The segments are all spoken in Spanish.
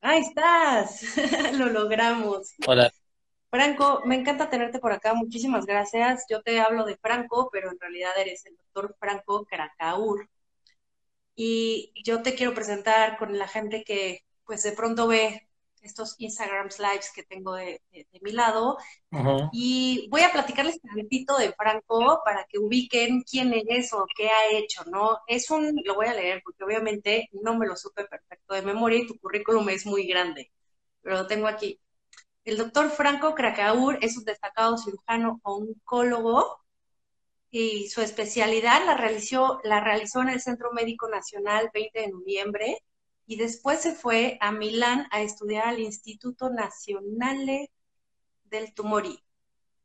Ahí estás, lo logramos. Hola. Franco, me encanta tenerte por acá, muchísimas gracias. Yo te hablo de Franco, pero en realidad eres el doctor Franco Caracaur. Y yo te quiero presentar con la gente que pues de pronto ve estos Instagram Lives que tengo de, mi lado. Y voy a platicarles un poquito de Franco para que ubiquen quién es o qué ha hecho, ¿no? Es un, lo voy a leer porque obviamente no me lo supe perfecto de memoria y tu currículum es muy grande, pero lo tengo aquí. El doctor Franco Krakaur es un destacado cirujano oncólogo y su especialidad la realizó, la realizó en el Centro Médico Nacional 20 de noviembre y después se fue a Milán a estudiar al Instituto Nazionale del Tumori,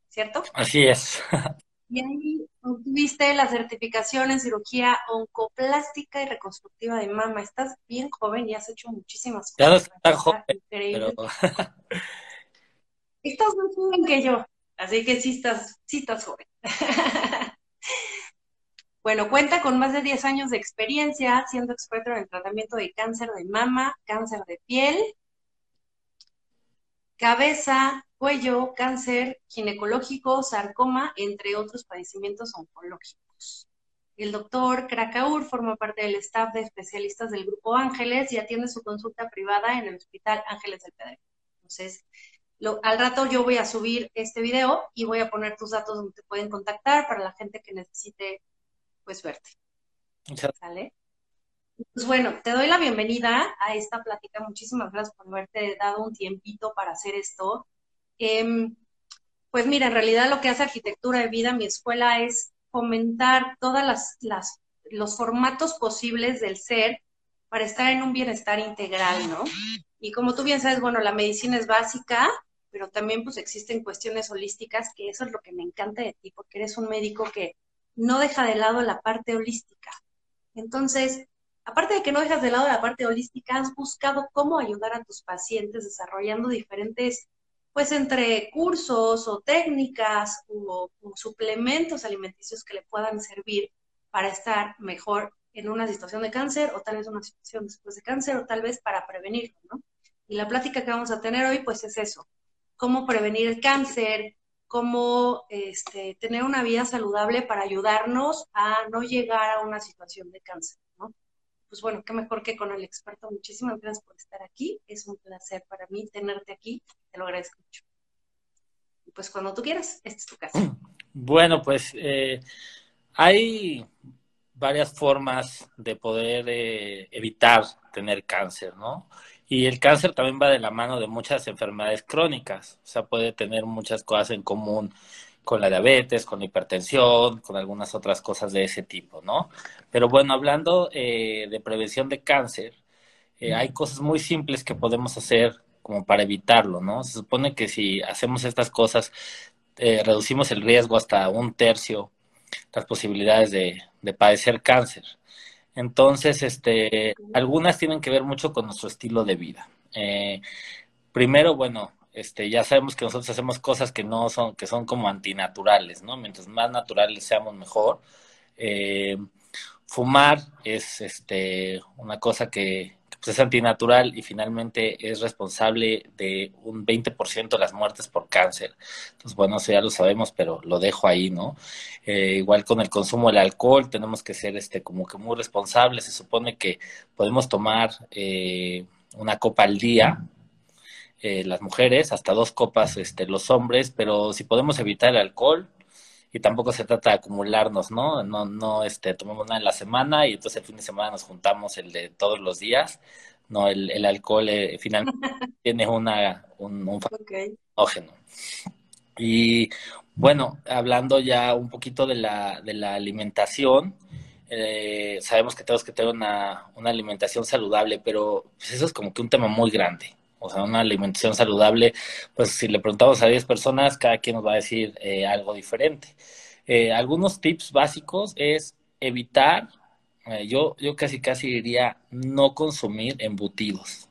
¿cierto? Así es. Y ahí obtuviste la certificación en cirugía oncoplástica y reconstructiva de mama. Estás bien joven y has hecho muchísimas cosas. Ya no joven, pero... Estás más joven que yo, así que sí estás, sí estás joven. Bueno, cuenta con más de 10 años de experiencia siendo experto en el tratamiento de cáncer de mama, cáncer de piel, cabeza, cuello, cáncer ginecológico, sarcoma, entre otros padecimientos oncológicos. El doctor Krakaur forma parte del staff de especialistas del Grupo Ángeles y atiende su consulta privada en el Hospital Ángeles del Pedro. Entonces, al rato yo voy a subir este video y voy a poner tus datos donde te pueden contactar para la gente que necesite pues verte. ¿Sale? Pues bueno, te doy la bienvenida a esta plática. Muchísimas gracias por haberte dado un tiempito para hacer esto. Em, pues mira, en realidad lo que hace Arquitectura de Vida, mi escuela, es fomentar todas las, las los formatos posibles del ser para estar en un bienestar integral, ¿no? Y como tú bien sabes, bueno, la medicina es básica, pero también pues existen cuestiones holísticas, que eso es lo que me encanta de ti, porque eres un médico que no deja de lado la parte holística. Entonces, aparte de que no dejas de lado la parte holística, has buscado cómo ayudar a tus pacientes desarrollando diferentes, pues entre cursos o técnicas o, suplementos alimenticios que le puedan servir para estar mejor en una situación de cáncer o tal vez una situación después de cáncer o tal vez para prevenirlo, ¿no? Y la plática que vamos a tener hoy, pues es eso, cómo prevenir el cáncer, cómo este, tener una vida saludable para ayudarnos a no llegar a una situación de cáncer, ¿no? Pues bueno, qué mejor que con el experto. Muchísimas gracias por estar aquí. Es un placer para mí tenerte aquí. Te lo agradezco mucho. Pues cuando tú quieras, esta es tu casa. Bueno, pues eh, hay varias formas de poder eh, evitar tener cáncer, ¿no? Y el cáncer también va de la mano de muchas enfermedades crónicas, o sea, puede tener muchas cosas en común con la diabetes, con la hipertensión, con algunas otras cosas de ese tipo, ¿no? Pero bueno, hablando eh, de prevención de cáncer, eh, hay cosas muy simples que podemos hacer como para evitarlo, ¿no? Se supone que si hacemos estas cosas, eh, reducimos el riesgo hasta un tercio, las posibilidades de, de padecer cáncer. Entonces, este, algunas tienen que ver mucho con nuestro estilo de vida. Eh, primero, bueno, este, ya sabemos que nosotros hacemos cosas que no son, que son como antinaturales, ¿no? Mientras más naturales seamos, mejor. Eh, fumar es, este, una cosa que, pues es antinatural y finalmente es responsable de un 20% de las muertes por cáncer. Entonces, bueno, eso ya lo sabemos, pero lo dejo ahí, ¿no? Eh, igual con el consumo del alcohol, tenemos que ser este, como que muy responsables. Se supone que podemos tomar eh, una copa al día, eh, las mujeres, hasta dos copas este, los hombres, pero si podemos evitar el alcohol, y tampoco se trata de acumularnos, ¿no? No, no, este, tomamos una en la semana y entonces el fin de semana nos juntamos el de todos los días. No, el, el alcohol eh, finalmente tiene una, un, un Y bueno, hablando ya un poquito de la, de la alimentación, eh, sabemos que tenemos que tener una, una alimentación saludable, pero pues eso es como que un tema muy grande. O sea, una alimentación saludable, pues si le preguntamos a 10 personas, cada quien nos va a decir eh, algo diferente. Eh, algunos tips básicos es evitar, eh, yo, yo casi casi diría no consumir embutidos.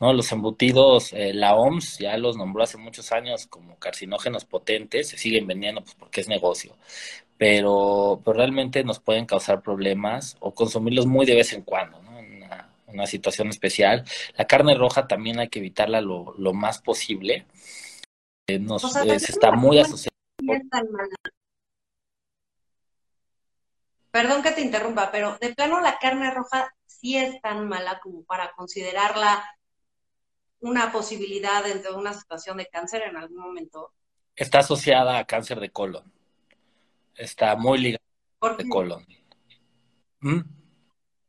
¿no? Los embutidos, la OMS ya los nombró hace muchos años como carcinógenos potentes, se siguen vendiendo pues, porque es negocio. pero, pero realmente nos pueden causar problemas o consumirlos muy de vez en cuando, ¿no? Una, situación especial. La carne roja también hay que evitarla lo, lo más posible. Eh, nos, eh, está muy asociada. Perdón que te interrumpa, pero de plano la carne roja sí es tan mala como para considerarla una posibilidad dentro de una situación de cáncer en algún momento. Está asociada a cáncer de colon. Está muy ligada a colon. ¿Mm?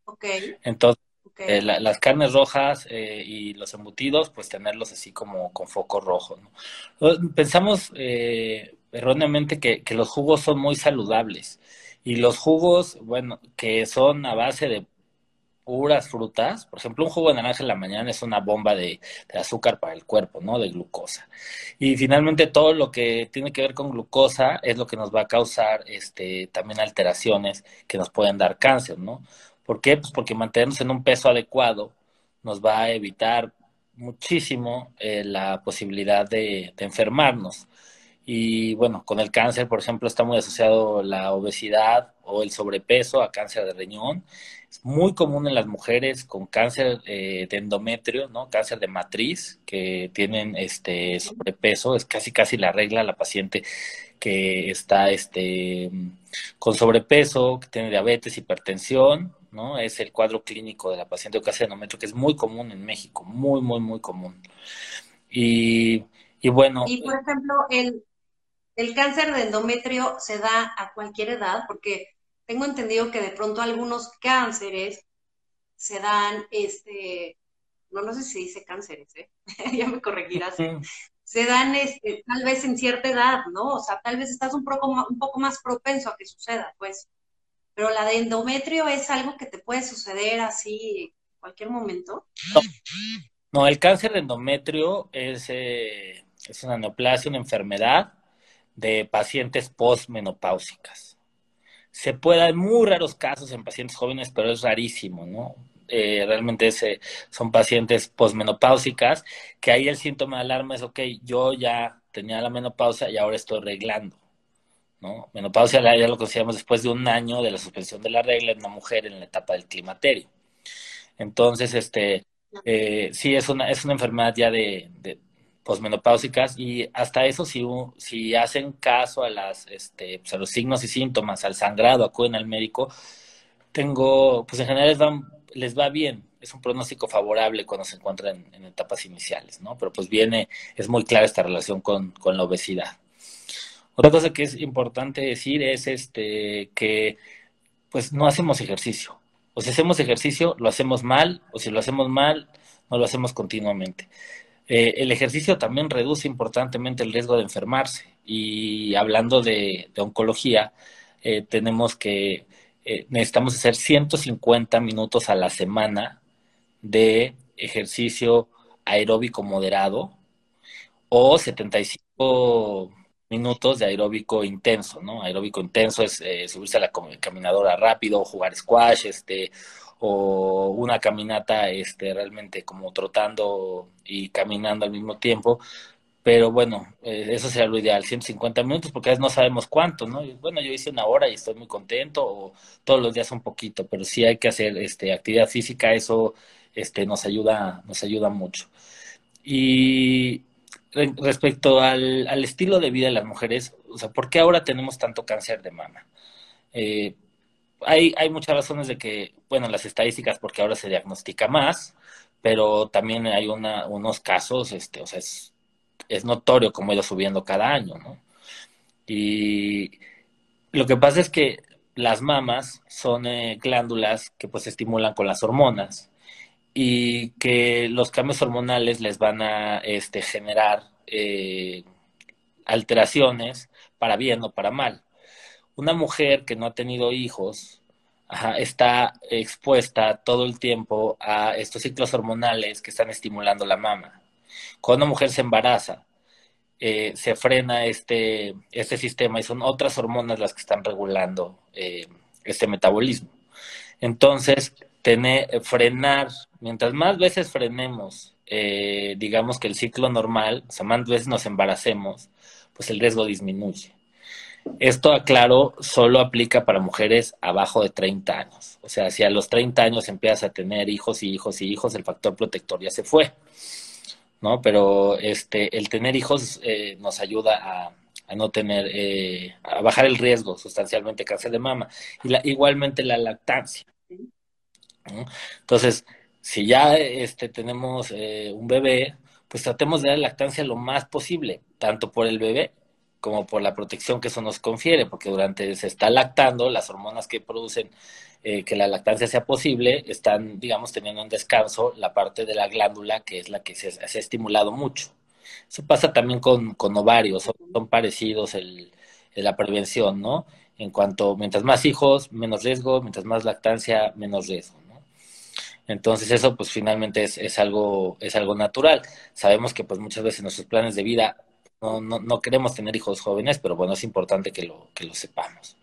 Ok. Entonces, eh, las carnes rojas eh, y los embutidos, pues tenerlos así como con foco rojo. Pensamos eh, erróneamente que, que, los jugos son muy saludables y los jugos, bueno, que son a base de puras frutas, por ejemplo, un jugo de naranja en la mañana es una bomba de, azúcar para el cuerpo, ¿no? De glucosa. Y finalmente todo lo que tiene que ver con glucosa es lo que nos va a causar este, también alteraciones que nos pueden dar cáncer, ¿no? ¿Por qué? Pues porque mantenernos en un peso adecuado nos va a evitar muchísimo eh, la posibilidad de, enfermarnos. Y bueno, con el cáncer, por ejemplo, está muy asociado la obesidad o el sobrepeso a cáncer de riñón. Es muy común en las mujeres con cáncer eh, de endometrio, ¿no? Cáncer de matriz, que tienen este sobrepeso, es casi casi la regla la paciente que está este con sobrepeso, que tiene diabetes, hipertensión, ¿no? Es el cuadro clínico de la paciente de endometrio que es muy común en México, muy muy muy común. Y, y bueno, y por ejemplo, el el cáncer de endometrio se da a cualquier edad, porque tengo entendido que de pronto algunos cánceres se dan, este, no, no sé si dice cánceres, ¿eh? ya me corregirás, se dan este, tal vez en cierta edad, ¿no? O sea, tal vez estás un poco, un poco más propenso a que suceda, pues. Pero la de endometrio es algo que te puede suceder así en cualquier momento. No, el cáncer de endometrio es, eh, es una neoplasia, una enfermedad de pacientes postmenopáusicas. Se puede, en muy raros casos en pacientes jóvenes, pero es rarísimo, ¿no? Eh, realmente son pacientes posmenopáusicas, que ahí el síntoma de alarma es, ok, yo ya tenía la menopausia y ahora estoy reglando, ¿no? Menopausia ya lo consideramos después de un año de la suspensión de la regla en una mujer en la etapa del climaterio. Entonces, este, eh, sí, es una, es una enfermedad ya de, posmenopáusicas y hasta eso si, si hacen caso a las este, pues, a los signos y síntomas, al sangrado, acuden al médico, tengo, pues en general les va, les va bien, es un pronóstico favorable cuando se encuentran en, etapas iniciales, ¿no? Pero pues viene, es muy clara esta relación con, con la obesidad. Otra cosa que es importante decir es este que pues no hacemos ejercicio. O si hacemos ejercicio, lo hacemos mal, o si lo hacemos mal, no lo hacemos continuamente. Eh, el ejercicio también reduce importantemente el riesgo de enfermarse. Y hablando de, oncología, eh, tenemos que, eh, necesitamos hacer 150 minutos a la semana de ejercicio aeróbico moderado o 75 minutos de aeróbico intenso, ¿no? Aeróbico intenso es subirse a la caminadora rápido, jugar squash, este, o una caminata este, realmente como trotando y caminando al mismo tiempo. Pero bueno, eh, eso sería lo ideal, 150 minutos, porque a veces no sabemos cuánto, ¿no? bueno, yo hice una hora y estoy muy contento, o todos los días un poquito, pero sí hay que hacer este, actividad física, eso este, nos, ayuda, nos ayuda mucho. Y respecto al, al, estilo de vida de las mujeres, o sea, ¿por qué ahora tenemos tanto cáncer de mama? Eh, hay, hay muchas razones de que, bueno, las estadísticas, porque ahora se diagnostica más, pero también hay una, unos casos, este, o sea, es, es notorio cómo ha ido subiendo cada año, ¿no? Y lo que pasa es que las mamas son eh, glándulas que pues estimulan con las hormonas y que los cambios hormonales les van a este, generar eh, alteraciones para bien o para mal una mujer que no ha tenido hijos está expuesta todo el tiempo a estos ciclos hormonales que están estimulando la mama. Cuando una mujer se embaraza, eh, se frena este, este sistema y son otras hormonas las que están regulando eh, este metabolismo. Entonces, tener, frenar, mientras más veces frenemos, eh, digamos que el ciclo normal, o sea, más veces nos embaracemos, pues el riesgo disminuye. Esto, aclaro, solo aplica para mujeres abajo de 30 años. O sea, si a los 30 años empiezas a tener hijos y hijos y hijos, el factor protector ya se fue. ¿No? Pero este, el tener hijos eh, nos ayuda a, no tener, eh, a bajar el riesgo sustancialmente cáncer de mama. Y la, igualmente la lactancia. Entonces, si ya este, tenemos eh, un bebé, pues tratemos de dar lactancia lo más posible, tanto por el bebé como por la protección que eso nos confiere, porque durante se está lactando, las hormonas que producen eh, que la lactancia sea posible están, digamos, teniendo en descanso la parte de la glándula que es la que se, ha estimulado mucho. Eso pasa también con, con ovarios, son, parecidos el, la prevención, ¿no? En cuanto, mientras más hijos, menos riesgo, mientras más lactancia, menos riesgo. Entonces eso pues finalmente es, es, algo, es algo natural. Sabemos que pues muchas veces nuestros planes de vida no, no, no queremos tener hijos jóvenes, pero bueno, es importante que lo, que lo sepamos.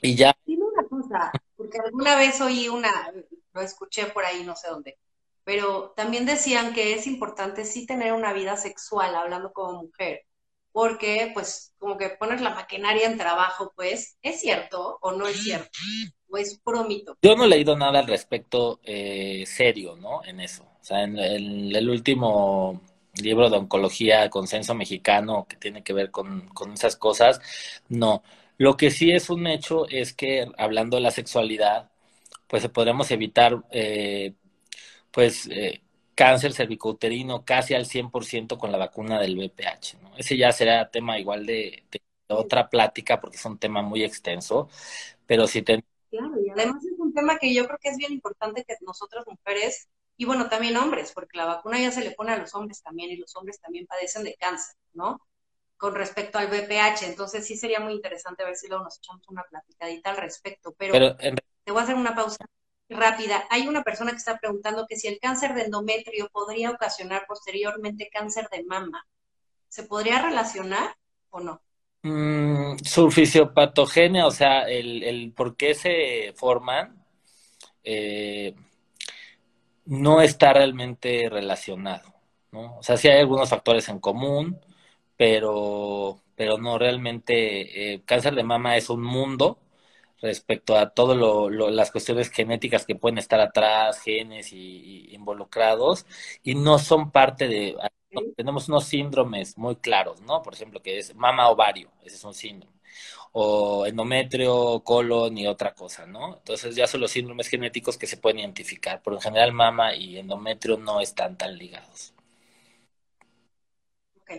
Y ya. Dime una cosa, porque alguna vez oí una, lo escuché por ahí, no sé dónde, pero también decían que es importante sí tener una vida sexual, hablando como mujer, porque pues como que poner la maquinaria en trabajo, pues, ¿es cierto o no es cierto? ¿O es? Yo no he leído nada al respecto eh, serio, ¿no? En eso. O sea, en el último libro de oncología, consenso mexicano, que tiene que ver con, esas cosas. No. Lo que sí es un hecho es que hablando de la sexualidad, pues podremos evitar, eh, pues, eh, cáncer cervicouterino casi al 100% con la vacuna del VPH. ¿no? Ese ya será tema igual de, otra plática porque es un tema muy extenso, pero si te... Claro, y además es un tema que yo creo que es bien importante que nosotras mujeres y bueno, también hombres, porque la vacuna ya se le pone a los hombres también y los hombres también padecen de cáncer, ¿no? Con respecto al VPH. Entonces sí sería muy interesante ver si luego nos echamos una platicadita al respecto. Pero, te voy a hacer una pausa rápida. Hay una persona que está preguntando que si el cáncer de endometrio podría ocasionar posteriormente cáncer de mama. ¿Se podría relacionar o no? Mm, su fisiopatogenia, o sea, el, el por qué se forman, eh, no está realmente relacionado, ¿no? O sea, sí hay algunos factores en común, pero, pero no realmente, eh, cáncer de mama es un mundo respecto a todas lo, las cuestiones genéticas que pueden estar atrás, genes y, involucrados, y no son parte de, tenemos unos síndromes muy claros, ¿no? Por ejemplo, que es mama ovario, ese es un síndrome o endometrio, colon y otra cosa, ¿no? Entonces ya son los síndromes genéticos que se pueden identificar, pero en general mama y endometrio no están tan ligados. Ok,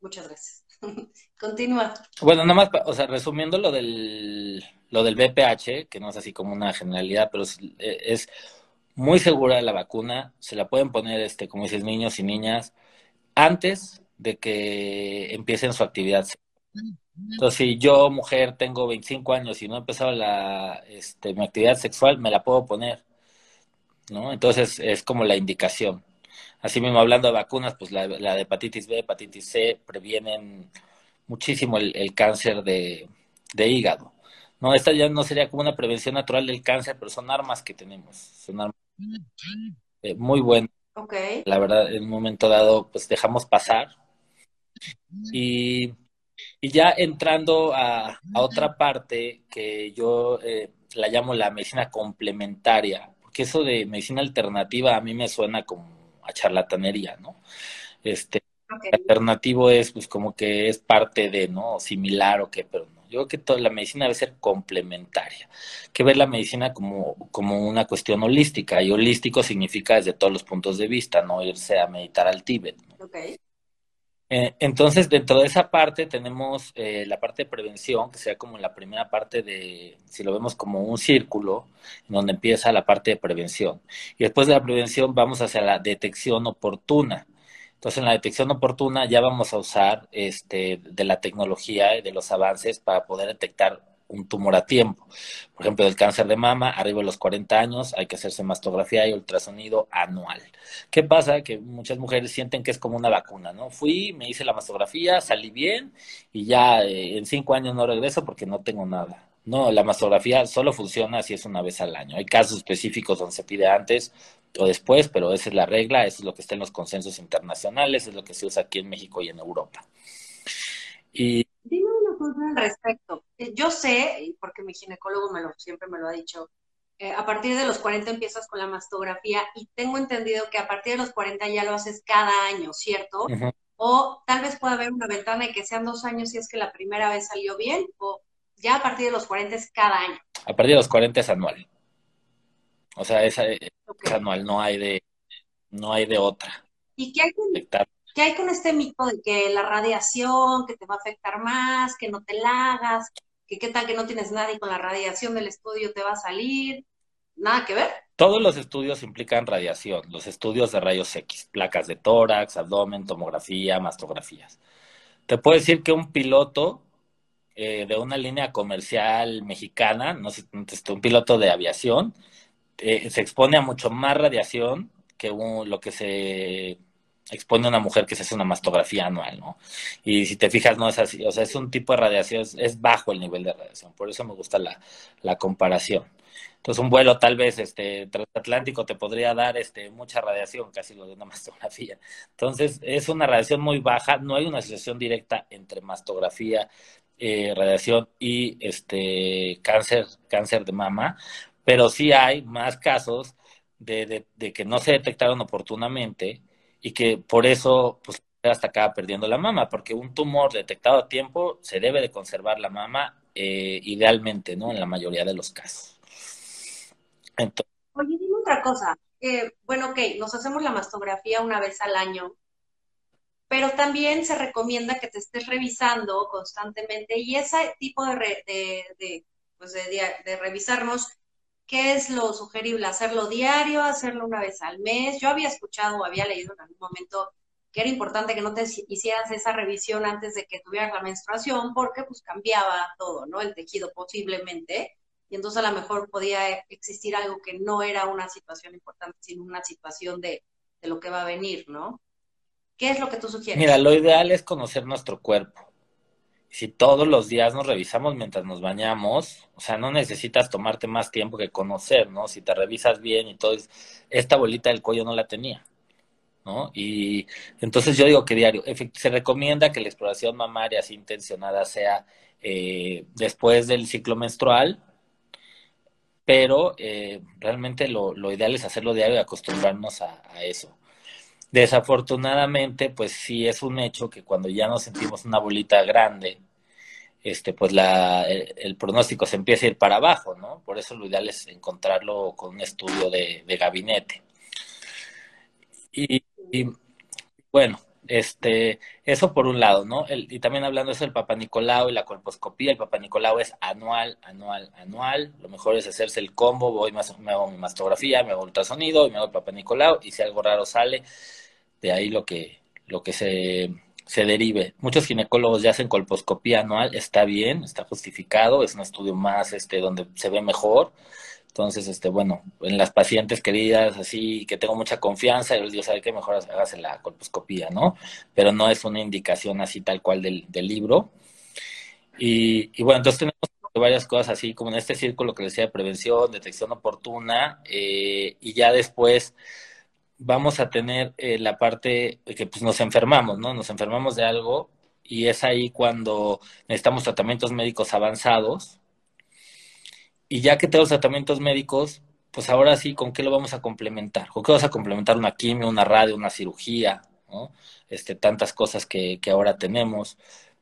muchas gracias. Continúa. Bueno, nada más, o sea, resumiendo lo del, lo del BPH, que no es así como una generalidad, pero es, es muy segura la vacuna, se la pueden poner, este, como dices, niños y niñas, antes de que empiecen su actividad entonces, si yo, mujer, tengo 25 años y no he empezado la, este, mi actividad sexual, me la puedo poner, ¿no? Entonces, es como la indicación. Así mismo, hablando de vacunas, pues la, de hepatitis B, hepatitis C, previenen muchísimo el, cáncer de, hígado. No, esta ya no sería como una prevención natural del cáncer, pero son armas que tenemos. Son armas eh, muy buenas. Okay. La verdad, en un momento dado, pues dejamos pasar. Y y ya entrando a, otra parte que yo eh, la llamo la medicina complementaria, porque eso de medicina alternativa a mí me suena como a charlatanería, ¿no? Este, alternativo es pues como que es parte de, ¿no? Similar o qué, pero no. Yo creo que toda la medicina debe ser complementaria, que ver la medicina como, como una cuestión holística, y holístico significa desde todos los puntos de vista, no irse a meditar al Tíbet. ¿no? Eh, entonces, dentro de esa parte tenemos eh, la parte de prevención, que sea como la primera parte de, si lo vemos como un círculo, en donde empieza la parte de prevención. Y después de la prevención vamos hacia la detección oportuna. Entonces, en la detección oportuna ya vamos a usar este, de la tecnología y de los avances para poder detectar un tumor a tiempo. Por ejemplo, del cáncer de mama, arriba de los 40 años, hay que hacerse mastografía y ultrasonido anual. ¿Qué pasa? Que muchas mujeres sienten que es como una vacuna, ¿no? Fui, me hice la mastografía, salí bien y ya eh, en cinco años no regreso porque no tengo nada. No, la mastografía solo funciona si es una vez al año. Hay casos específicos donde se pide antes o después, pero esa es la regla, eso es lo que está en los consensos internacionales, es lo que se usa aquí en México y en Europa. Y... Dime una al respecto? Eh, yo sé, porque mi ginecólogo me lo, siempre me lo ha dicho, eh, a partir de los 40 empiezas con la mastografía y tengo entendido que a partir de los 40 ya lo haces cada año, ¿cierto? O tal vez pueda haber una ventana y que sean dos años si es que la primera vez salió bien, o ya a partir de los 40 es cada año. A partir de los 40 es anual. O sea, anual, no hay de, no hay de otra. ¿Y qué hay, con, qué hay con este mito de que la radiación, que te va a afectar más, que no te la hagas, que qué tal que no tienes nada y con la radiación del estudio te va a salir? ¿Nada que ver? Todos los estudios implican radiación, los estudios de rayos X, placas de tórax, abdomen, tomografía, mastografías. Te puedo decir que un piloto eh, de una línea comercial mexicana, no sé, un piloto de aviación, eh, se expone a mucho más radiación que lo que se expone una mujer que se hace una mastografía anual, ¿no? Y si te fijas, no es así, o sea, es un tipo de radiación, es, bajo el nivel de radiación, por eso me gusta la, la comparación. Entonces, un vuelo tal vez este, transatlántico te podría dar este, mucha radiación, casi lo de una mastografía. Entonces, es una radiación muy baja, no hay una asociación directa entre mastografía, eh, radiación y este, cáncer, cáncer de mama, pero sí hay más casos de, que no se detectaron oportunamente y que por eso pues hasta acaba perdiendo la mama, porque un tumor detectado a tiempo se debe de conservar la mama eh, idealmente, ¿no? En la mayoría de los casos. Oye, dime otra cosa. Eh, bueno, ok, nos hacemos la mastografía una vez al año, pero también se recomienda que te estés revisando constantemente y ese tipo de, de, pues de, de revisarnos ¿Qué es lo sugerible? ¿Hacerlo diario? ¿Hacerlo una vez al mes? Yo había escuchado o había leído en algún momento que era importante que no te hicieras esa revisión antes de que tuvieras la menstruación porque pues cambiaba todo, ¿no? El tejido posiblemente. Y entonces a lo mejor podía existir algo que no era una situación importante, sino una situación de, de lo que va a venir, ¿no? ¿Qué es lo que tú sugieres? Mira, lo ideal es conocer nuestro cuerpo si todos los días nos revisamos mientras nos bañamos, o sea, no necesitas tomarte más tiempo que conocer, ¿no? Si te revisas bien y todo, esta bolita del cuello no la tenía, ¿no? Y entonces yo digo que diario, se recomienda que la exploración mamaria así intencionada sea eh, después del ciclo menstrual, pero eh, realmente lo, lo, ideal es hacerlo diario y acostumbrarnos a, a eso. Desafortunadamente, pues sí es un hecho que cuando ya nos sentimos una bolita grande, este, pues la, el, pronóstico se empieza a ir para abajo, ¿no? Por eso lo ideal es encontrarlo con un estudio de, gabinete. Y, bueno, este, eso por un lado, ¿no? El, y también hablando de eso del Papa Nicolau y la colposcopía, el Papa Nicolau es anual, anual, anual. Lo mejor es hacerse el combo, voy más, me hago mi mastografía, me hago ultrasonido y me hago el Papa Nicolau, y si algo raro sale, de ahí lo que, lo que se, se derive. Muchos ginecólogos ya hacen colposcopía anual, está bien, está justificado, es un estudio más este donde se ve mejor. Entonces, este, bueno, en las pacientes queridas, así que tengo mucha confianza, yo les digo, ¿sabe qué? Mejor hágase la colposcopía, ¿no? Pero no es una indicación así tal cual del, del libro. Y, y, bueno, entonces tenemos varias cosas así, como en este círculo que decía de prevención, detección oportuna, eh, y ya después vamos a tener eh, la parte que pues nos enfermamos, ¿no? Nos enfermamos de algo y es ahí cuando necesitamos tratamientos médicos avanzados. Y ya que tenemos tratamientos médicos, pues ahora sí, ¿con qué lo vamos a complementar? ¿Con qué vas a complementar una quimio, una radio, una cirugía? Este, tantas cosas que, que ahora tenemos,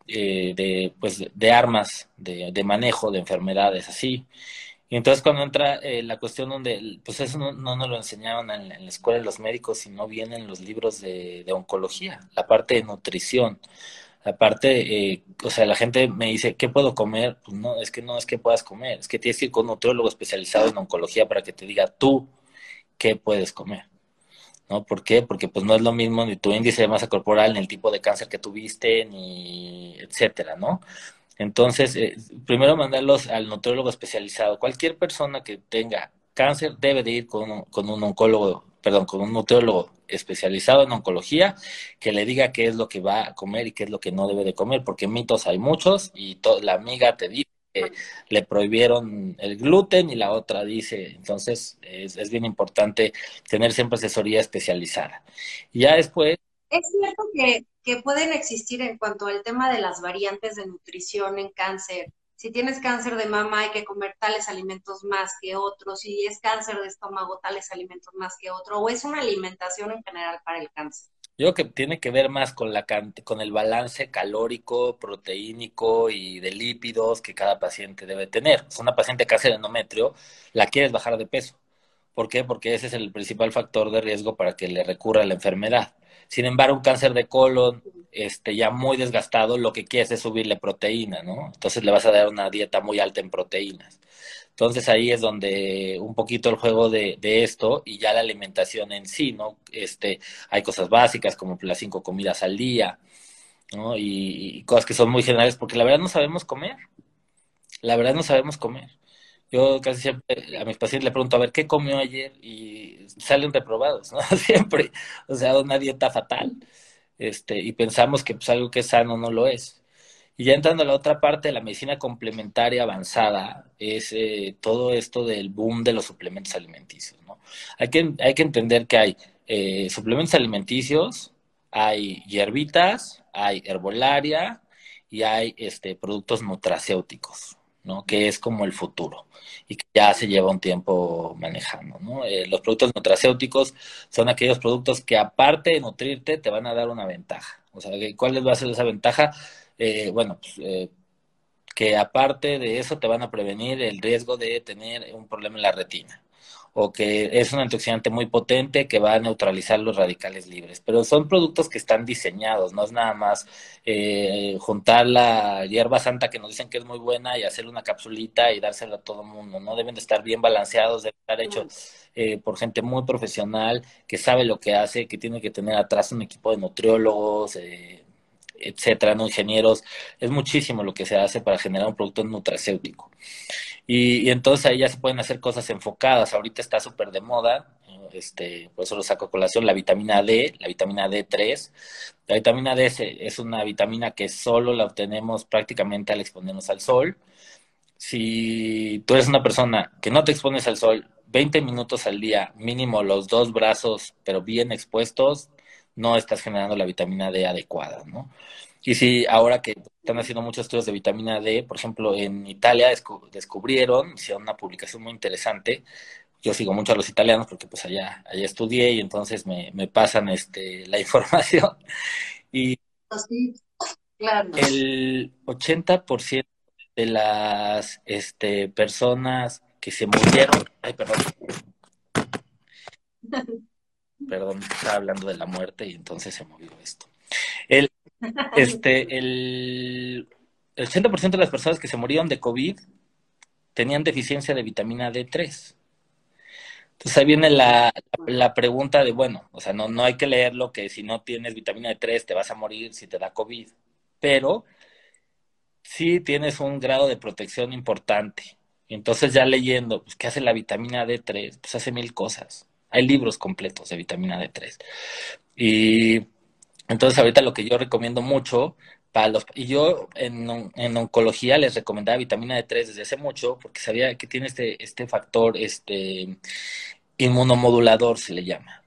eh, de, pues, de armas de, de manejo de enfermedades así. Y entonces cuando entra eh, la cuestión donde, pues eso no, no nos lo enseñaron en, la escuela de los médicos, sino viene en los libros de, oncología, la parte de nutrición, la parte, eh, o sea, la gente me dice, ¿qué puedo comer? Pues no, es que no es que puedas comer, es que tienes que ir con un nutriólogo especializado en oncología para que te diga tú qué puedes comer. ¿No? ¿Por qué? Porque pues no es lo mismo ni tu índice de masa corporal, ni el tipo de cáncer que tuviste, ni etcétera, ¿no? Entonces, eh, primero mandarlos al nutriólogo especializado. Cualquier persona que tenga cáncer debe de ir con con un oncólogo, perdón, con un nutriólogo especializado en oncología que le diga qué es lo que va a comer y qué es lo que no debe de comer, porque mitos hay muchos y la amiga te dice que le prohibieron el gluten y la otra dice, entonces es, es bien importante tener siempre asesoría especializada. Y ya después... Es cierto que que pueden existir en cuanto al tema de las variantes de nutrición en cáncer. Si tienes cáncer de mama hay que comer tales alimentos más que otros, si es cáncer de estómago tales alimentos más que otro, o es una alimentación en general para el cáncer. Yo creo que tiene que ver más con, la, con el balance calórico, proteínico y de lípidos que cada paciente debe tener. Si una paciente cáncer de endometrio la quieres bajar de peso. ¿Por qué? Porque ese es el principal factor de riesgo para que le recurra la enfermedad. Sin embargo, un cáncer de colon este, ya muy desgastado, lo que quieres es subirle proteína, ¿no? Entonces le vas a dar una dieta muy alta en proteínas. Entonces ahí es donde un poquito el juego de, esto y ya la alimentación en sí, ¿no? Este, hay cosas básicas como las cinco comidas al día, ¿no? Y, cosas que son muy generales porque la verdad no sabemos comer. La verdad no sabemos comer. Yo casi siempre a mis pacientes le pregunto, a ver, ¿qué comió ayer? Y salen reprobados, ¿no? Siempre. O sea, una dieta fatal. Este, y pensamos que pues, algo que es sano no lo es. Y ya entrando a la otra parte de la medicina complementaria avanzada, es eh, todo esto del boom de los suplementos alimenticios. ¿no? Hay, que, hay que entender que hay eh, suplementos alimenticios, hay hierbitas, hay herbolaria y hay este, productos nutracéuticos, ¿no? que es como el futuro y que ya se lleva un tiempo manejando. ¿no? Eh, los productos nutracéuticos son aquellos productos que aparte de nutrirte te van a dar una ventaja. O sea, ¿cuál va a ser esa ventaja? Eh, bueno, pues, eh, que aparte de eso te van a prevenir el riesgo de tener un problema en la retina o que es un antioxidante muy potente que va a neutralizar los radicales libres. Pero son productos que están diseñados, no es nada más eh, juntar la hierba santa que nos dicen que es muy buena y hacer una capsulita y dársela a todo el mundo, ¿no? Deben de estar bien balanceados, deben estar hechos eh, por gente muy profesional, que sabe lo que hace, que tiene que tener atrás un equipo de nutriólogos, eh, etcétera, ¿no? Ingenieros, es muchísimo lo que se hace para generar un producto nutracéutico. Y, entonces ahí ya se pueden hacer cosas enfocadas. Ahorita está súper de moda, este, por eso lo saco a colación, la vitamina D, la vitamina D3. La vitamina D es, una vitamina que solo la obtenemos prácticamente al exponernos al sol. Si tú eres una persona que no te expones al sol 20 minutos al día, mínimo los dos brazos, pero bien expuestos, no estás generando la vitamina D adecuada, ¿no? Y si ahora que están haciendo muchos estudios de vitamina D, por ejemplo, en Italia descubrieron, hicieron una publicación muy interesante, yo sigo mucho a los italianos porque pues allá, allá estudié y entonces me, me pasan este, la información. Y el 80% de las este, personas que se murieron, ay, perdón, perdón, estaba hablando de la muerte y entonces se movió esto. El, este, el, el 80% de las personas que se murieron de COVID tenían deficiencia de vitamina D3. Entonces ahí viene la, la, pregunta de, bueno, o sea, no, no hay que leerlo que si no tienes vitamina D3 te vas a morir si te da COVID, pero sí tienes un grado de protección importante. Entonces ya leyendo, pues, ¿qué hace la vitamina D3? Pues hace mil cosas. Hay libros completos de vitamina D3. Y entonces ahorita lo que yo recomiendo mucho para los... Y yo en, en oncología les recomendaba vitamina D3 desde hace mucho porque sabía que tiene este, este factor este, inmunomodulador, se le llama.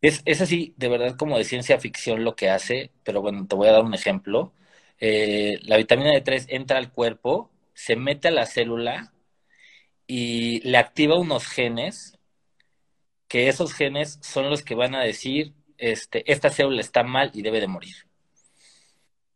Es, es así, de verdad, como de ciencia ficción lo que hace, pero bueno, te voy a dar un ejemplo. Eh, la vitamina D3 entra al cuerpo, se mete a la célula y le activa unos genes que esos genes son los que van a decir, este, esta célula está mal y debe de morir.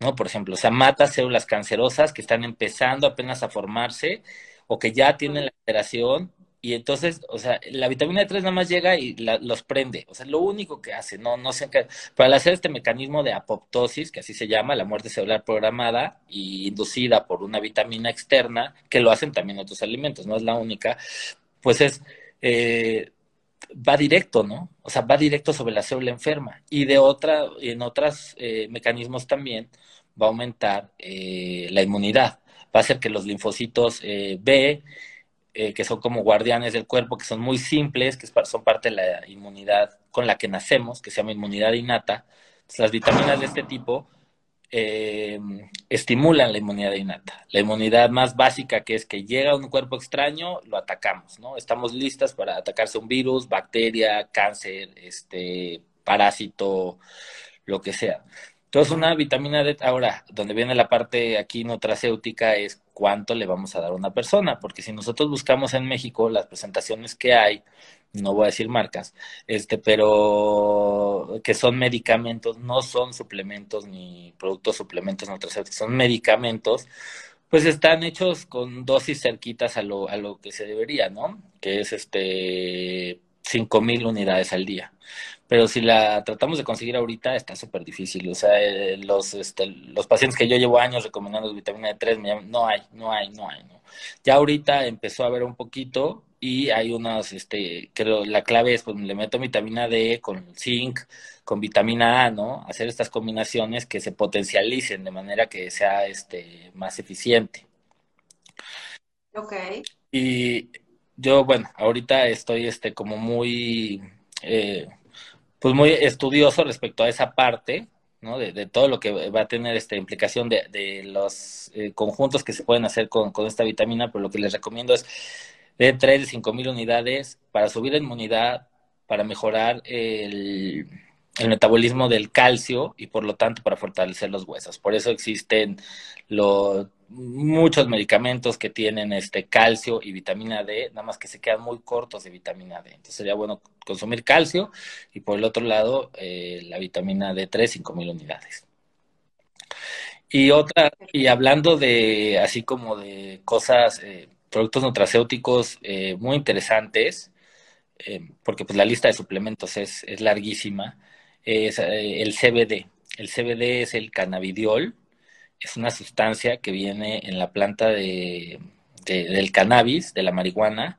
¿No? Por ejemplo, o sea, mata células cancerosas que están empezando apenas a formarse o que ya tienen la alteración y entonces, o sea, la vitamina D3 nada más llega y los prende. O sea, lo único que hace, no, no sé, para hacer este mecanismo de apoptosis, que así se llama, la muerte celular programada y inducida por una vitamina externa, que lo hacen también otros alimentos, no es la única, pues es eh, va directo, ¿no? O sea, va directo sobre la célula enferma. Y de otra, en otros eh, mecanismos también va a aumentar eh, la inmunidad. Va a hacer que los linfocitos eh, B, que son como guardianes del cuerpo, que son muy simples, que son parte de la inmunidad con la que nacemos, que se llama inmunidad innata, las vitaminas de este tipo eh, estimulan la inmunidad innata. La inmunidad más básica que es que llega un cuerpo extraño, lo atacamos, ¿no? Estamos listas para atacarse un virus, bacteria, cáncer, este, parásito, lo que sea. Entonces, una vitamina D, ahora, donde viene la parte aquí nutracéutica es cuánto le vamos a dar a una persona, porque si nosotros buscamos en México las presentaciones que hay, no voy a decir marcas, este, pero que son medicamentos, no son suplementos ni productos suplementos nutracéuticos, son medicamentos, pues están hechos con dosis cerquitas a lo, a lo que se debería, ¿no? Que es este mil unidades al día. Pero si la tratamos de conseguir ahorita, está súper difícil. O sea, eh, los, este, los pacientes que yo llevo años recomendando vitamina D3, me llaman, no hay, no hay, no hay. No. Ya ahorita empezó a haber un poquito y hay unas, este, creo, la clave es, pues le meto vitamina D con zinc, con vitamina A, ¿no? Hacer estas combinaciones que se potencialicen de manera que sea, este, más eficiente. Ok. Y yo, bueno, ahorita estoy, este, como muy, eh, pues muy estudioso respecto a esa parte, ¿no? De, todo lo que va a tener esta implicación de, de los eh, conjuntos que se pueden hacer con, con, esta vitamina, pero lo que les recomiendo es de 3 de 5 mil unidades para subir la inmunidad, para mejorar el, metabolismo del calcio y por lo tanto para fortalecer los huesos. Por eso existen los muchos medicamentos que tienen este calcio y vitamina D, nada más que se quedan muy cortos de vitamina D. Entonces sería bueno consumir calcio y por el otro lado eh, la vitamina D3, 5000 unidades. Y otra, y hablando de así como de cosas, eh, productos nutracéuticos eh, muy interesantes, porque pues la lista de suplementos es, larguísima, es el CBD. El CBD es el cannabidiol, es una sustancia que viene en la planta de, del cannabis, de la marihuana.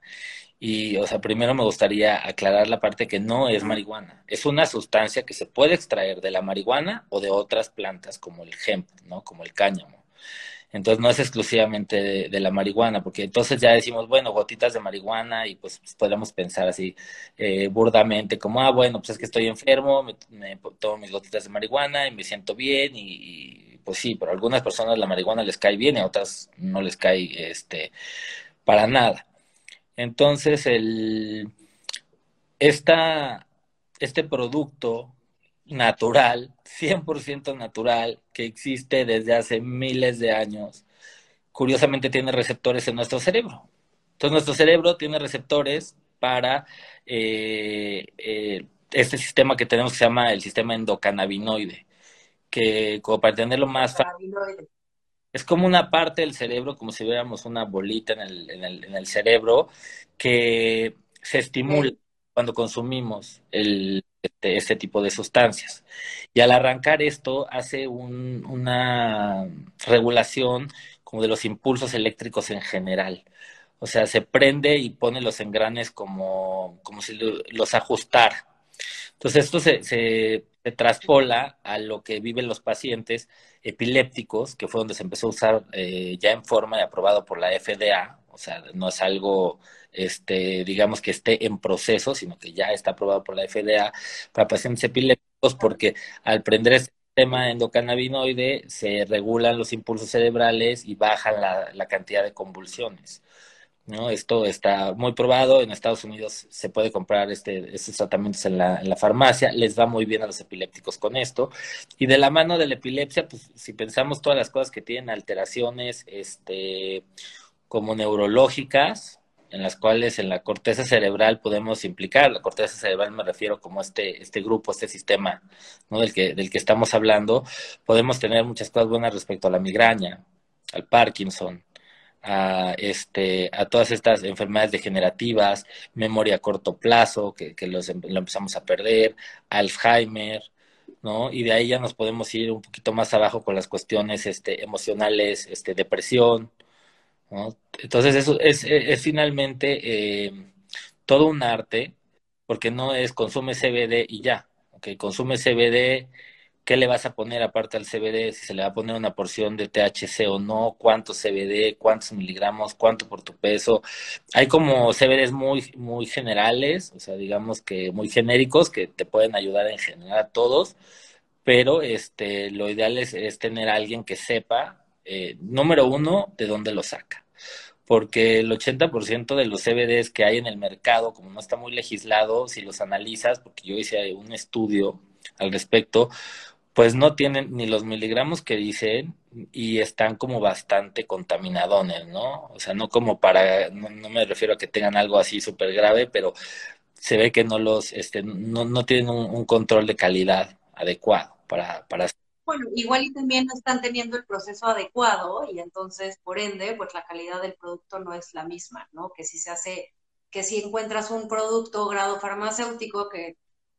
Y, o sea, primero me gustaría aclarar la parte que no es marihuana. Es una sustancia que se puede extraer de la marihuana o de otras plantas como el hemp, ¿no? Como el cáñamo. Entonces no es exclusivamente de, la marihuana, porque entonces ya decimos, bueno, gotitas de marihuana y pues, podemos pensar así eh, burdamente, como, ah, bueno, pues es que estoy enfermo, me, tomo mis gotitas de marihuana y me siento bien y pues sí, pero a algunas personas la marihuana les cae bien y a otras no les cae este, para nada. Entonces, el, esta, este producto natural, 100% natural, que existe desde hace miles de años, curiosamente tiene receptores en nuestro cerebro. Entonces, nuestro cerebro tiene receptores para eh, eh, este sistema que tenemos que se llama el sistema endocannabinoide que como para entenderlo más fácil, es como una parte del cerebro, como si viéramos una bolita en el, en el, en el cerebro, que se estimula cuando consumimos el, este, este, tipo de sustancias. Y al arrancar esto hace un, una regulación como de los impulsos eléctricos en general. O sea, se prende y pone los engranes como, como si los ajustara. Entonces esto se, se traspola a lo que viven los pacientes epilépticos, que fue donde se empezó a usar eh, ya en forma y aprobado por la FDA, o sea, no es algo, este, digamos que esté en proceso, sino que ya está aprobado por la FDA para pacientes epilépticos, porque al prender este sistema endocannabinoide se regulan los impulsos cerebrales y bajan la, la cantidad de convulsiones. ¿no? Esto está muy probado, en Estados Unidos se puede comprar este, estos tratamientos en la, en la, farmacia, les va muy bien a los epilépticos con esto, y de la mano de la epilepsia, pues si pensamos todas las cosas que tienen alteraciones este, como neurológicas, en las cuales en la corteza cerebral podemos implicar, la corteza cerebral me refiero como este, este grupo, este sistema ¿no? del, que, del que estamos hablando, podemos tener muchas cosas buenas respecto a la migraña, al Parkinson, a, este, a todas estas enfermedades degenerativas, memoria a corto plazo, que, que los, em, lo empezamos a perder, Alzheimer, ¿no? Y de ahí ya nos podemos ir un poquito más abajo con las cuestiones este, emocionales, este, depresión, ¿no? Entonces eso es, es, finalmente eh, todo un arte, porque no es consume CBD y ya, ¿ok? Consume CBD qué le vas a poner aparte al CBD, si se le va a poner una porción de THC o no, cuánto CBD, cuántos miligramos, cuánto por tu peso. Hay como CBDs muy, muy generales, o sea, digamos que muy genéricos que te pueden ayudar en general a todos, pero este, lo ideal es, tener a alguien que sepa, eh, número uno, de dónde lo saca porque el 80% de los CBDs que hay en el mercado, como no está muy legislado, si los analizas, porque yo hice un estudio al respecto, pues no tienen ni los miligramos que dicen y están como bastante contaminadones, ¿no? O sea, no como para, no, me refiero a que tengan algo así súper grave, pero se ve que no los, este, no, no tienen un, control de calidad adecuado para, para bueno, igual y también no están teniendo el proceso adecuado y entonces, por ende, pues la calidad del producto no es la misma, ¿no? Que si se hace, que si encuentras un producto grado farmacéutico, que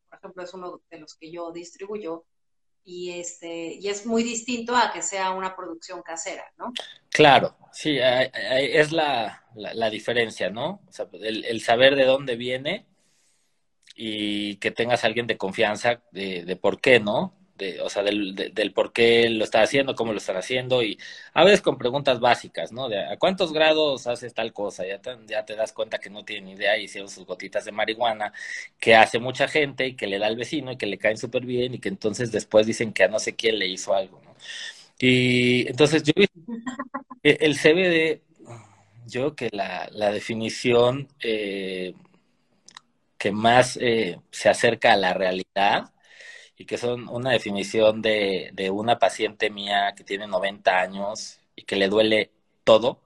por ejemplo es uno de los que yo distribuyo, y este y es muy distinto a que sea una producción casera, ¿no? Claro, sí, es la, la, diferencia, ¿no? El, saber de dónde viene y que tengas alguien de confianza de, de por qué, ¿no? O sea, del, del por qué lo está haciendo, cómo lo están haciendo y a veces con preguntas básicas, ¿no? De a cuántos grados haces tal cosa, ya te, das cuenta que no tienen idea y hicieron sus gotitas de marihuana que hace mucha gente y que le da al vecino y que le caen súper bien y que entonces después dicen que a no sé quién le hizo algo, ¿no? Y entonces yo el CBD, yo que la, la definición eh, que más eh, se acerca a la realidad y que son una definición de, de una paciente mía que tiene 90 años y que le duele todo,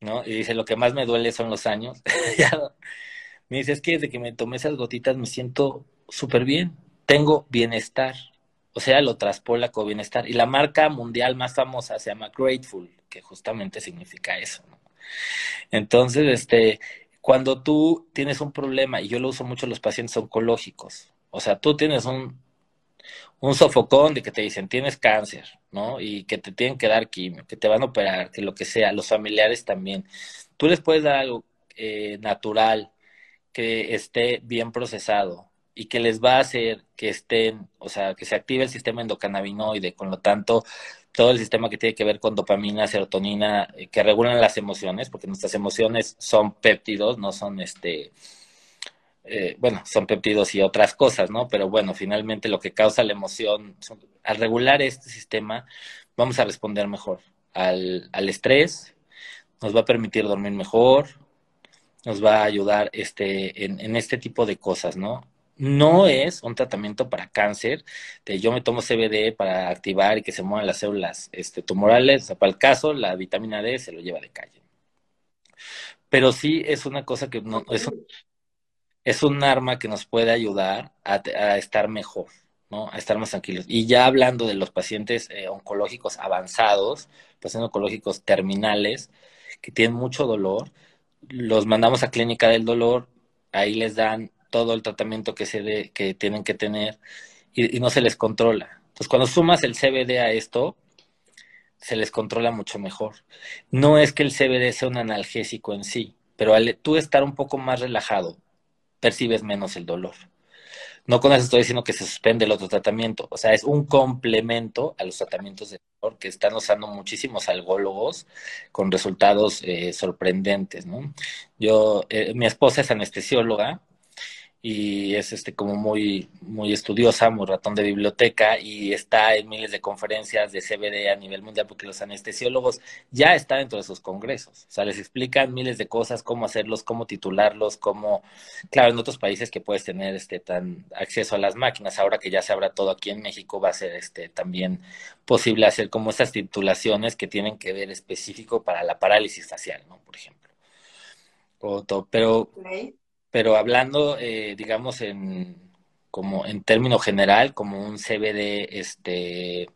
¿no? Y dice, lo que más me duele son los años. me dice, es que desde que me tomé esas gotitas me siento súper bien, tengo bienestar. O sea, lo traspola con bienestar. Y la marca mundial más famosa se llama Grateful, que justamente significa eso. Entonces, este, cuando tú tienes un problema, y yo lo uso mucho en los pacientes oncológicos, o sea, tú tienes un, un sofocón de que te dicen tienes cáncer, ¿no? Y que te tienen que dar quimio, que te van a operar, que lo que sea, los familiares también. Tú les puedes dar algo eh, natural, que esté bien procesado y que les va a hacer que estén, o sea, que se active el sistema endocannabinoide, con lo tanto, todo el sistema que tiene que ver con dopamina, serotonina, eh, que regulan las emociones, porque nuestras emociones son péptidos, no son este eh, bueno, son péptidos y otras cosas, ¿no? Pero bueno, finalmente lo que causa la emoción, al regular este sistema, vamos a responder mejor al, al estrés, nos va a permitir dormir mejor, nos va a ayudar este, en, en, este tipo de cosas, ¿no? No es un tratamiento para cáncer, yo me tomo CBD para activar y que se muevan las células este, tumorales, o sea, para el caso, la vitamina D se lo lleva de calle. Pero sí es una cosa que no, es, es un arma que nos puede ayudar a, estar mejor, ¿no? A estar más tranquilos. Y ya hablando de los pacientes eh, oncológicos avanzados, pacientes oncológicos terminales, que tienen mucho dolor, los mandamos a clínica del dolor, ahí les dan todo el tratamiento que se de, que tienen que tener y, y no se les controla. Entonces, cuando sumas el CBD a esto, se les controla mucho mejor. No es que el CBD sea un analgésico en sí, pero al tú estar un poco más relajado, percibes menos el dolor. No con eso estoy diciendo que se suspende el otro tratamiento, o sea, es un complemento a los tratamientos de dolor que están usando muchísimos algólogos con resultados eh, sorprendentes, ¿no? Yo, eh, mi esposa es anestesióloga y es este como muy muy estudiosa, muy ratón de biblioteca y está en miles de conferencias de CBD a nivel mundial porque los anestesiólogos ya están dentro de sus congresos, o sea, les explican miles de cosas, cómo hacerlos, cómo titularlos, cómo claro, en otros países que puedes tener este tan acceso a las máquinas, ahora que ya se abra todo aquí en México va a ser este también posible hacer como estas titulaciones que tienen que ver específico para la parálisis facial, ¿no? Por ejemplo. pero pero hablando, eh, digamos, en, como en término general, como un CBD este,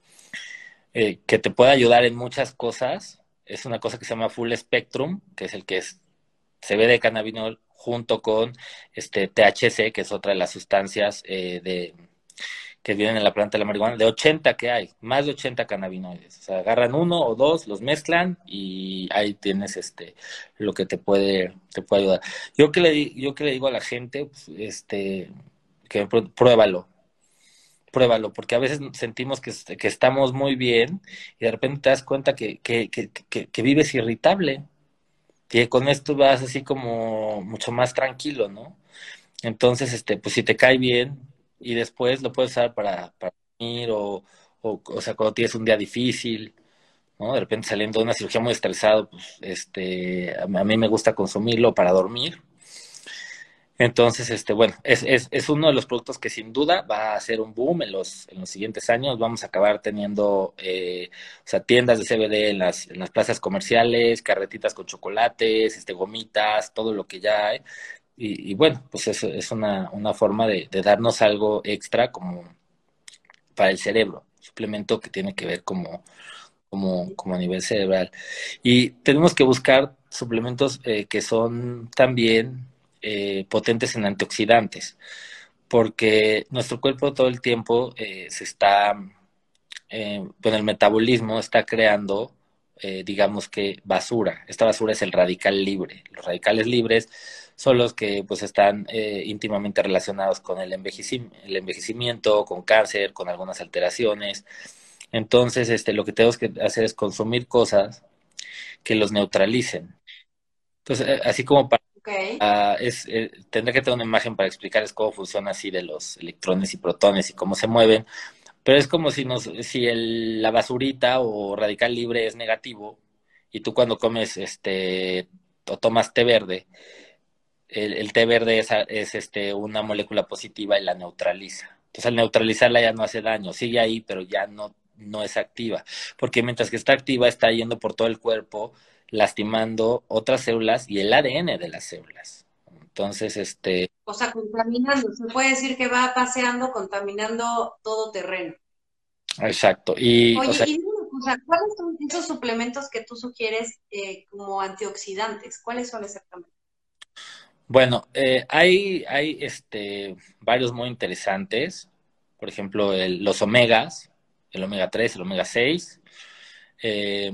eh, que te puede ayudar en muchas cosas, es una cosa que se llama Full Spectrum, que es el que es CBD cannabinol junto con este THC, que es otra de las sustancias eh, de que vienen en la planta de la marihuana, de 80 que hay, más de 80 cannabinoides. O sea, agarran uno o dos, los mezclan y ahí tienes este lo que te puede te puede ayudar. Yo que le yo que le digo a la gente, pues, este que pruébalo. Pruébalo, porque a veces sentimos que, que estamos muy bien y de repente te das cuenta que, que, que, que vives irritable. Y con esto vas así como mucho más tranquilo, ¿no? Entonces, este, pues si te cae bien, y después lo puedes usar para, para dormir o, o, o, sea, cuando tienes un día difícil, ¿no? De repente saliendo de una cirugía muy estresado, pues, este, a, mí me gusta consumirlo para dormir. Entonces, este, bueno, es, es, es, uno de los productos que sin duda va a ser un boom en los, en los siguientes años. Vamos a acabar teniendo eh, o sea, tiendas de CBD en las, en las plazas comerciales, carretitas con chocolates, este, gomitas, todo lo que ya hay. Y, y bueno, pues eso es una, una forma de, darnos algo extra como para el cerebro, suplemento que tiene que ver como, como, como a nivel cerebral. Y tenemos que buscar suplementos eh, que son también eh, potentes en antioxidantes, porque nuestro cuerpo todo el tiempo eh, se está, con el metabolismo está creando, digamos que basura. Esta basura es el radical libre. Los radicales libres son los que pues están eh, íntimamente relacionados con el, envejeci el envejecimiento, con cáncer, con algunas alteraciones. Entonces, este, lo que tenemos que hacer es consumir cosas que los neutralicen. Entonces, así como para Okay. Uh, es, eh, tendré que tener una imagen para explicarles cómo funciona así de los electrones y protones y cómo se mueven, pero es como si, nos, si el, la basurita o radical libre es negativo y tú cuando comes este o tomas té verde, el, el té verde es, es, este, una molécula positiva y la neutraliza. Entonces al neutralizarla ya no hace daño, sigue ahí, pero ya no, no es activa, porque mientras que está activa está yendo por todo el cuerpo lastimando otras células y el ADN de las células. Entonces, este... O sea, contaminando, se puede decir que va paseando, contaminando todo terreno. Exacto. Y, Oye, o sea, y o sea, ¿cuáles son esos suplementos que tú sugieres eh, como antioxidantes? ¿Cuáles son exactamente? Bueno, eh, hay, hay este, varios muy interesantes. Por ejemplo, los omegas, el omega 3, el omega 6. Eh,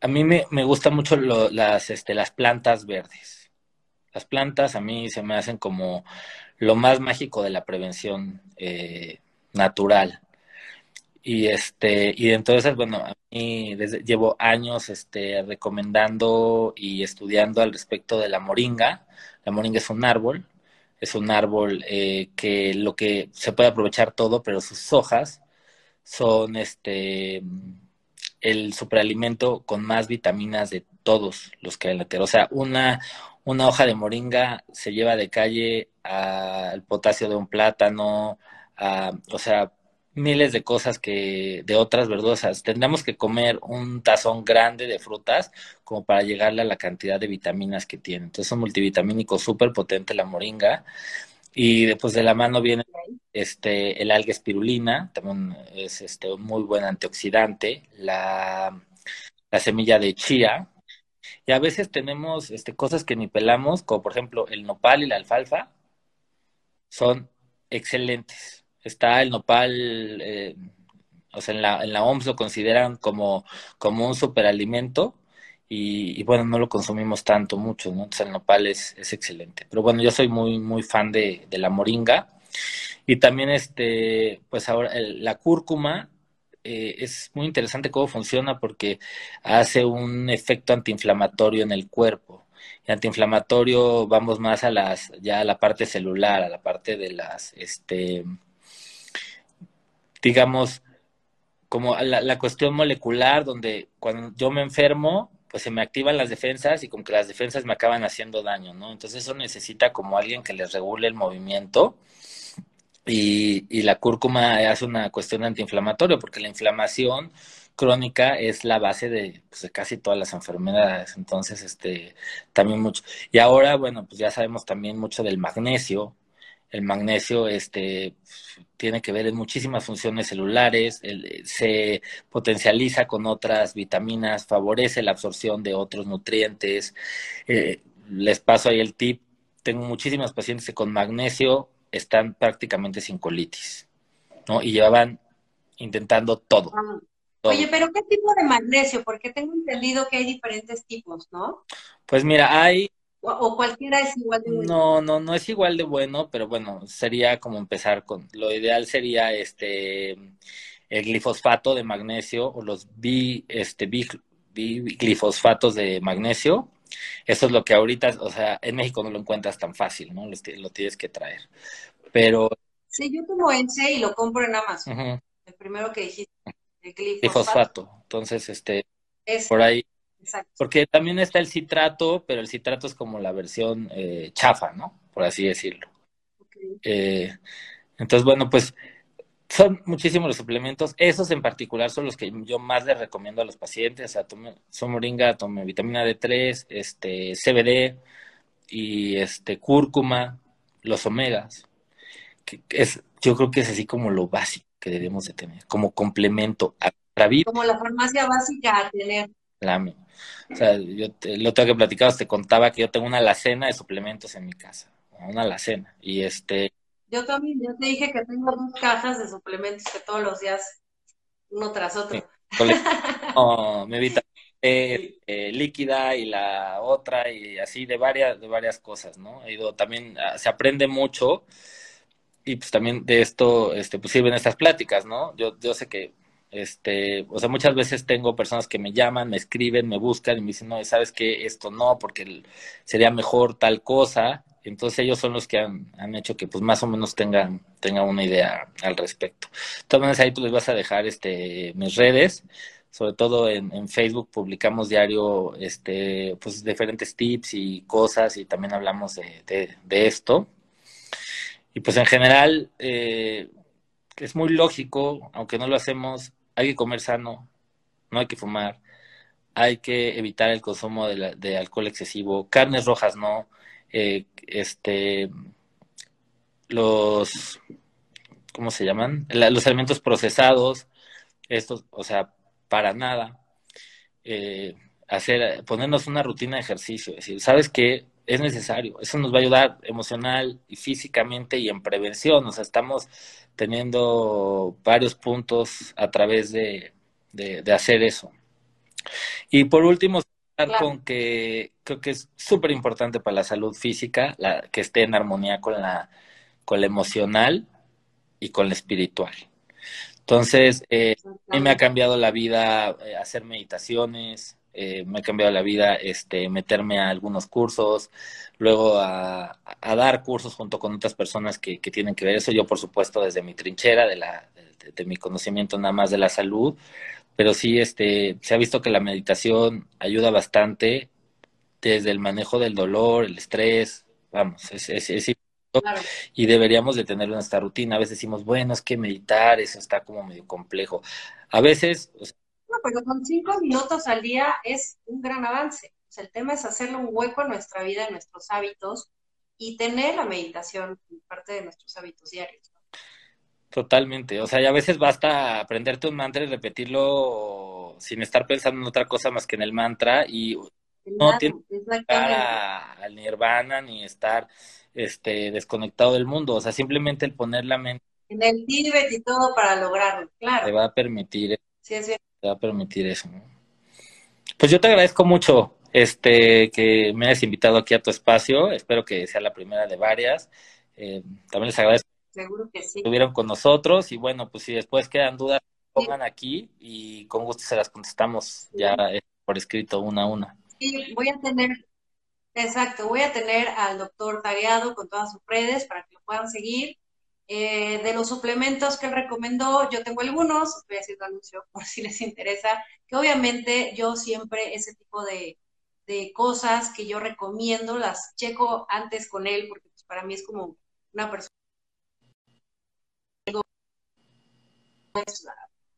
a mí me, me gustan mucho las, este, las plantas verdes. Las plantas a mí se me hacen como lo más mágico de la prevención eh, natural. Y este, y entonces, bueno, a mí desde, llevo años este, recomendando y estudiando al respecto de la moringa. La moringa es un árbol, es un árbol eh, que lo que se puede aprovechar todo, pero sus hojas son este el superalimento con más vitaminas de todos los que hay en la tierra. O sea, una, una hoja de moringa se lleva de calle al potasio de un plátano, a, o sea, miles de cosas que de otras verdosas. Tendríamos que comer un tazón grande de frutas como para llegarle a la cantidad de vitaminas que tiene. Entonces, es un multivitamínico súper potente la moringa. Y después de la mano viene este, el alga espirulina, también es este, un muy buen antioxidante, la, la semilla de chía, y a veces tenemos este, cosas que ni pelamos, como por ejemplo el nopal y la alfalfa, son excelentes. Está el nopal, eh, o sea, en la, en la OMS lo consideran como, como un superalimento, y, bueno, no lo consumimos tanto, mucho, ¿no? Entonces el nopal es, es excelente. Pero bueno, yo soy muy, muy fan de, de la moringa. Y también, este, pues ahora, el, la cúrcuma eh, es muy interesante cómo funciona porque hace un efecto antiinflamatorio en el cuerpo. Y antiinflamatorio vamos más a las, ya a la parte celular, a la parte de las, este, digamos, como la, cuestión molecular, donde cuando yo me enfermo, pues se me activan las defensas y como que las defensas me acaban haciendo daño, ¿no? Entonces eso necesita como alguien que les regule el movimiento y, y la cúrcuma hace una cuestión antiinflamatoria porque la inflamación crónica es la base de, pues, de casi todas las enfermedades, entonces este también mucho. Y ahora, bueno, pues ya sabemos también mucho del magnesio, el magnesio este, tiene que ver en muchísimas funciones celulares, el, se potencializa con otras vitaminas, favorece la absorción de otros nutrientes. Eh, les paso ahí el tip. Tengo muchísimas pacientes que con magnesio están prácticamente sin colitis, ¿no? Y llevaban intentando todo. Ah. todo. Oye, pero ¿qué tipo de magnesio? Porque tengo entendido que hay diferentes tipos, ¿no? Pues mira, hay o cualquiera es igual de bueno. No, no, no es igual de bueno, pero bueno, sería como empezar con, lo ideal sería este el glifosfato de magnesio o los bi, este, bi, glifosfatos de magnesio. Eso es lo que ahorita, o sea, en México no lo encuentras tan fácil, ¿no? Lo, lo tienes que traer. Pero. Sí, yo tomo ese y lo compro en Amazon. Uh -huh. El primero que dijiste, el glifosfato. glifosfato. Entonces, este, es, por ahí Porque también está el citrato, pero el citrato es como la versión eh, chafa, ¿no? Por así decirlo. Eh, entonces, bueno, pues son muchísimos los suplementos. Esos en particular son los que yo más les recomiendo a los pacientes. O sea, tome, moringa, tome vitamina D3, este, CBD y este, cúrcuma, los omegas. Que es, yo creo que es así como lo básico que debemos de tener, como complemento a la vida. Como la farmacia básica a tener. O sea, yo te, lo tengo que platicar, te contaba que yo tengo una alacena de suplementos en mi casa, una alacena. Y este, yo también, yo te dije que tengo dos cajas de suplementos que todos los días, uno tras otro. mi vitamina eh, líquida y la otra y así de varias, de varias cosas, ¿no? He ido también, ah, se aprende mucho y pues también de esto, este, pues sirven estas pláticas, ¿no? Yo, yo sé que este, o sea, muchas veces tengo personas que me llaman, me escriben, me buscan y me dicen, no, ¿sabes qué? Esto no, porque sería mejor tal cosa. Entonces ellos son los que han, hecho que pues más o menos tengan, tengan una idea al respecto. De maneras ahí tú les vas a dejar este mis redes, sobre todo en, en, Facebook publicamos diario este pues diferentes tips y cosas y también hablamos de, de, esto. Y pues en general eh, es muy lógico, aunque no lo hacemos, hay que comer sano, no hay que fumar, hay que evitar el consumo de, de alcohol excesivo, carnes rojas no, eh, este, los, ¿cómo se llaman? los alimentos procesados, estos, o sea, para nada. Eh, hacer, ponernos una rutina de ejercicio, es decir, ¿sabes qué? Es necesario, eso nos va a ayudar emocional y físicamente y en prevención, o sea, estamos teniendo varios puntos a través de, de hacer eso. Y por último, con que creo que es súper importante para la salud física, la, que esté en armonía con la, con la emocional y con la espiritual. Entonces, eh, a mí me ha cambiado la vida eh, hacer meditaciones, eh, me ha cambiado la vida este, meterme a algunos cursos, luego a, dar cursos junto con otras personas que, que, tienen que ver eso. Yo, por supuesto, desde mi trinchera, de, la, de mi conocimiento nada más de la salud, pero sí este, se ha visto que la meditación ayuda bastante desde el manejo del dolor, el estrés, vamos, es, es, es y deberíamos de tener nuestra rutina. A veces decimos, bueno, es que meditar, eso está como medio complejo. A veces... no, pero con cinco minutos al día es un gran avance. O sea, el tema es hacerle un hueco a nuestra vida, a nuestros hábitos y tener la meditación parte de nuestros hábitos diarios. Totalmente, o sea, y a veces basta aprenderte un mantra y repetirlo sin estar pensando en otra cosa más que en el mantra y no tienes que estar al nirvana ni estar este desconectado del mundo, o sea, simplemente el poner la mente en el Tíbet y todo para lograrlo, claro. Te va a permitir, sí, te va a permitir eso. Pues yo te agradezco mucho este que me hayas invitado aquí a tu espacio, espero que sea la primera de varias. Eh, también les agradezco Seguro que sí. Estuvieron con nosotros y bueno, pues si después quedan dudas, pongan aquí y con gusto se las contestamos ya eh, por escrito una a una. Sí, voy a tener, exacto, voy a tener al doctor tagueado con todas sus redes para que lo puedan seguir. Eh, de los suplementos que él recomendó, yo tengo algunos, voy a un anuncio por si les interesa, que obviamente yo siempre ese tipo de, de cosas que yo recomiendo las checo antes con él, porque pues, para mí es como una persona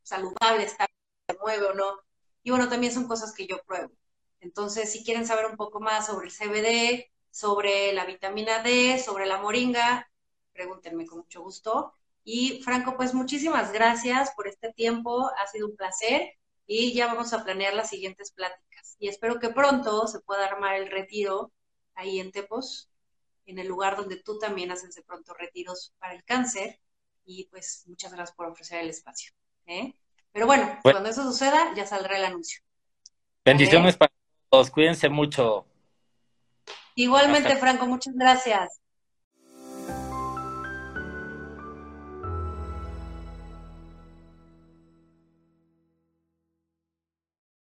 saludable, está, se mueve o no. Y bueno, también son cosas que yo pruebo. Entonces, si quieren saber un poco más sobre el CBD, sobre la vitamina D, sobre la moringa, pregúntenme con mucho gusto. Y Franco, pues muchísimas gracias por este tiempo, ha sido un placer y ya vamos a planear las siguientes pláticas. Y espero que pronto se pueda armar el retiro ahí en Tepos, en el lugar donde tú también haces de pronto retiros para el cáncer y pues muchas gracias por ofrecer el espacio. ¿eh? Pero bueno, cuando eso suceda, ya saldrá el anuncio. Bendiciones para todos, cuídense mucho. Igualmente, Franco, muchas gracias.